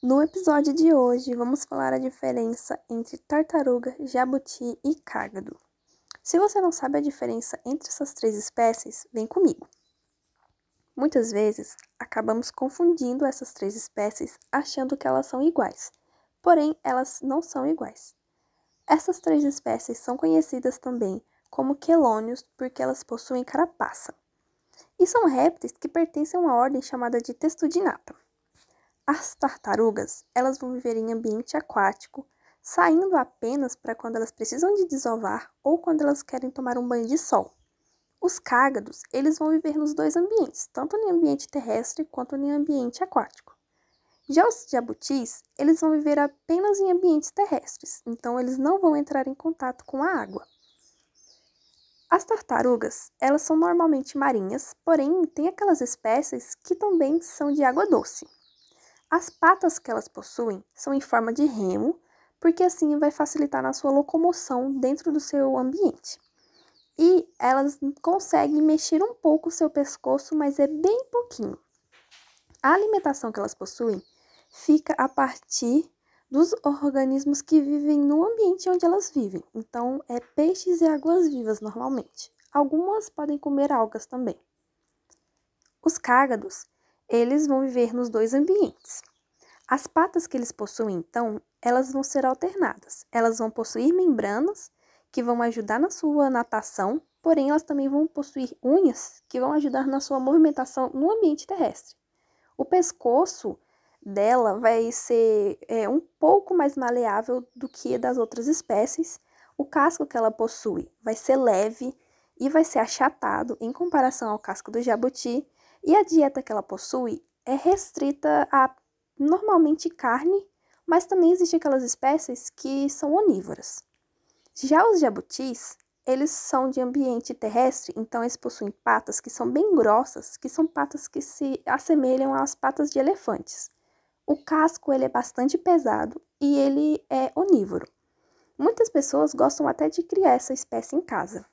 No episódio de hoje, vamos falar a diferença entre tartaruga, jabuti e cágado. Se você não sabe a diferença entre essas três espécies, vem comigo. Muitas vezes, acabamos confundindo essas três espécies achando que elas são iguais, porém, elas não são iguais. Essas três espécies são conhecidas também como quelônios porque elas possuem carapaça. E são répteis que pertencem a uma ordem chamada de testudinata. As tartarugas, elas vão viver em ambiente aquático, saindo apenas para quando elas precisam de desovar ou quando elas querem tomar um banho de sol. Os cágados, eles vão viver nos dois ambientes, tanto em ambiente terrestre quanto em ambiente aquático. Já os jabutis, eles vão viver apenas em ambientes terrestres, então eles não vão entrar em contato com a água. As tartarugas, elas são normalmente marinhas, porém tem aquelas espécies que também são de água doce. As patas que elas possuem são em forma de remo, porque assim vai facilitar na sua locomoção dentro do seu ambiente. E elas conseguem mexer um pouco o seu pescoço, mas é bem pouquinho. A alimentação que elas possuem fica a partir dos organismos que vivem no ambiente onde elas vivem. Então, é peixes e águas-vivas normalmente. Algumas podem comer algas também. Os cágados, eles vão viver nos dois ambientes. As patas que eles possuem, então, elas vão ser alternadas. Elas vão possuir membranas que vão ajudar na sua natação, porém elas também vão possuir unhas que vão ajudar na sua movimentação no ambiente terrestre. O pescoço dela vai ser é, um pouco mais maleável do que das outras espécies. O casco que ela possui vai ser leve e vai ser achatado em comparação ao casco do jabuti e a dieta que ela possui é restrita a normalmente carne, mas também existem aquelas espécies que são onívoras. Já os jabutis, eles são de ambiente terrestre, então eles possuem patas que são bem grossas, que são patas que se assemelham às patas de elefantes. O casco ele é bastante pesado e ele é onívoro. Muitas pessoas gostam até de criar essa espécie em casa.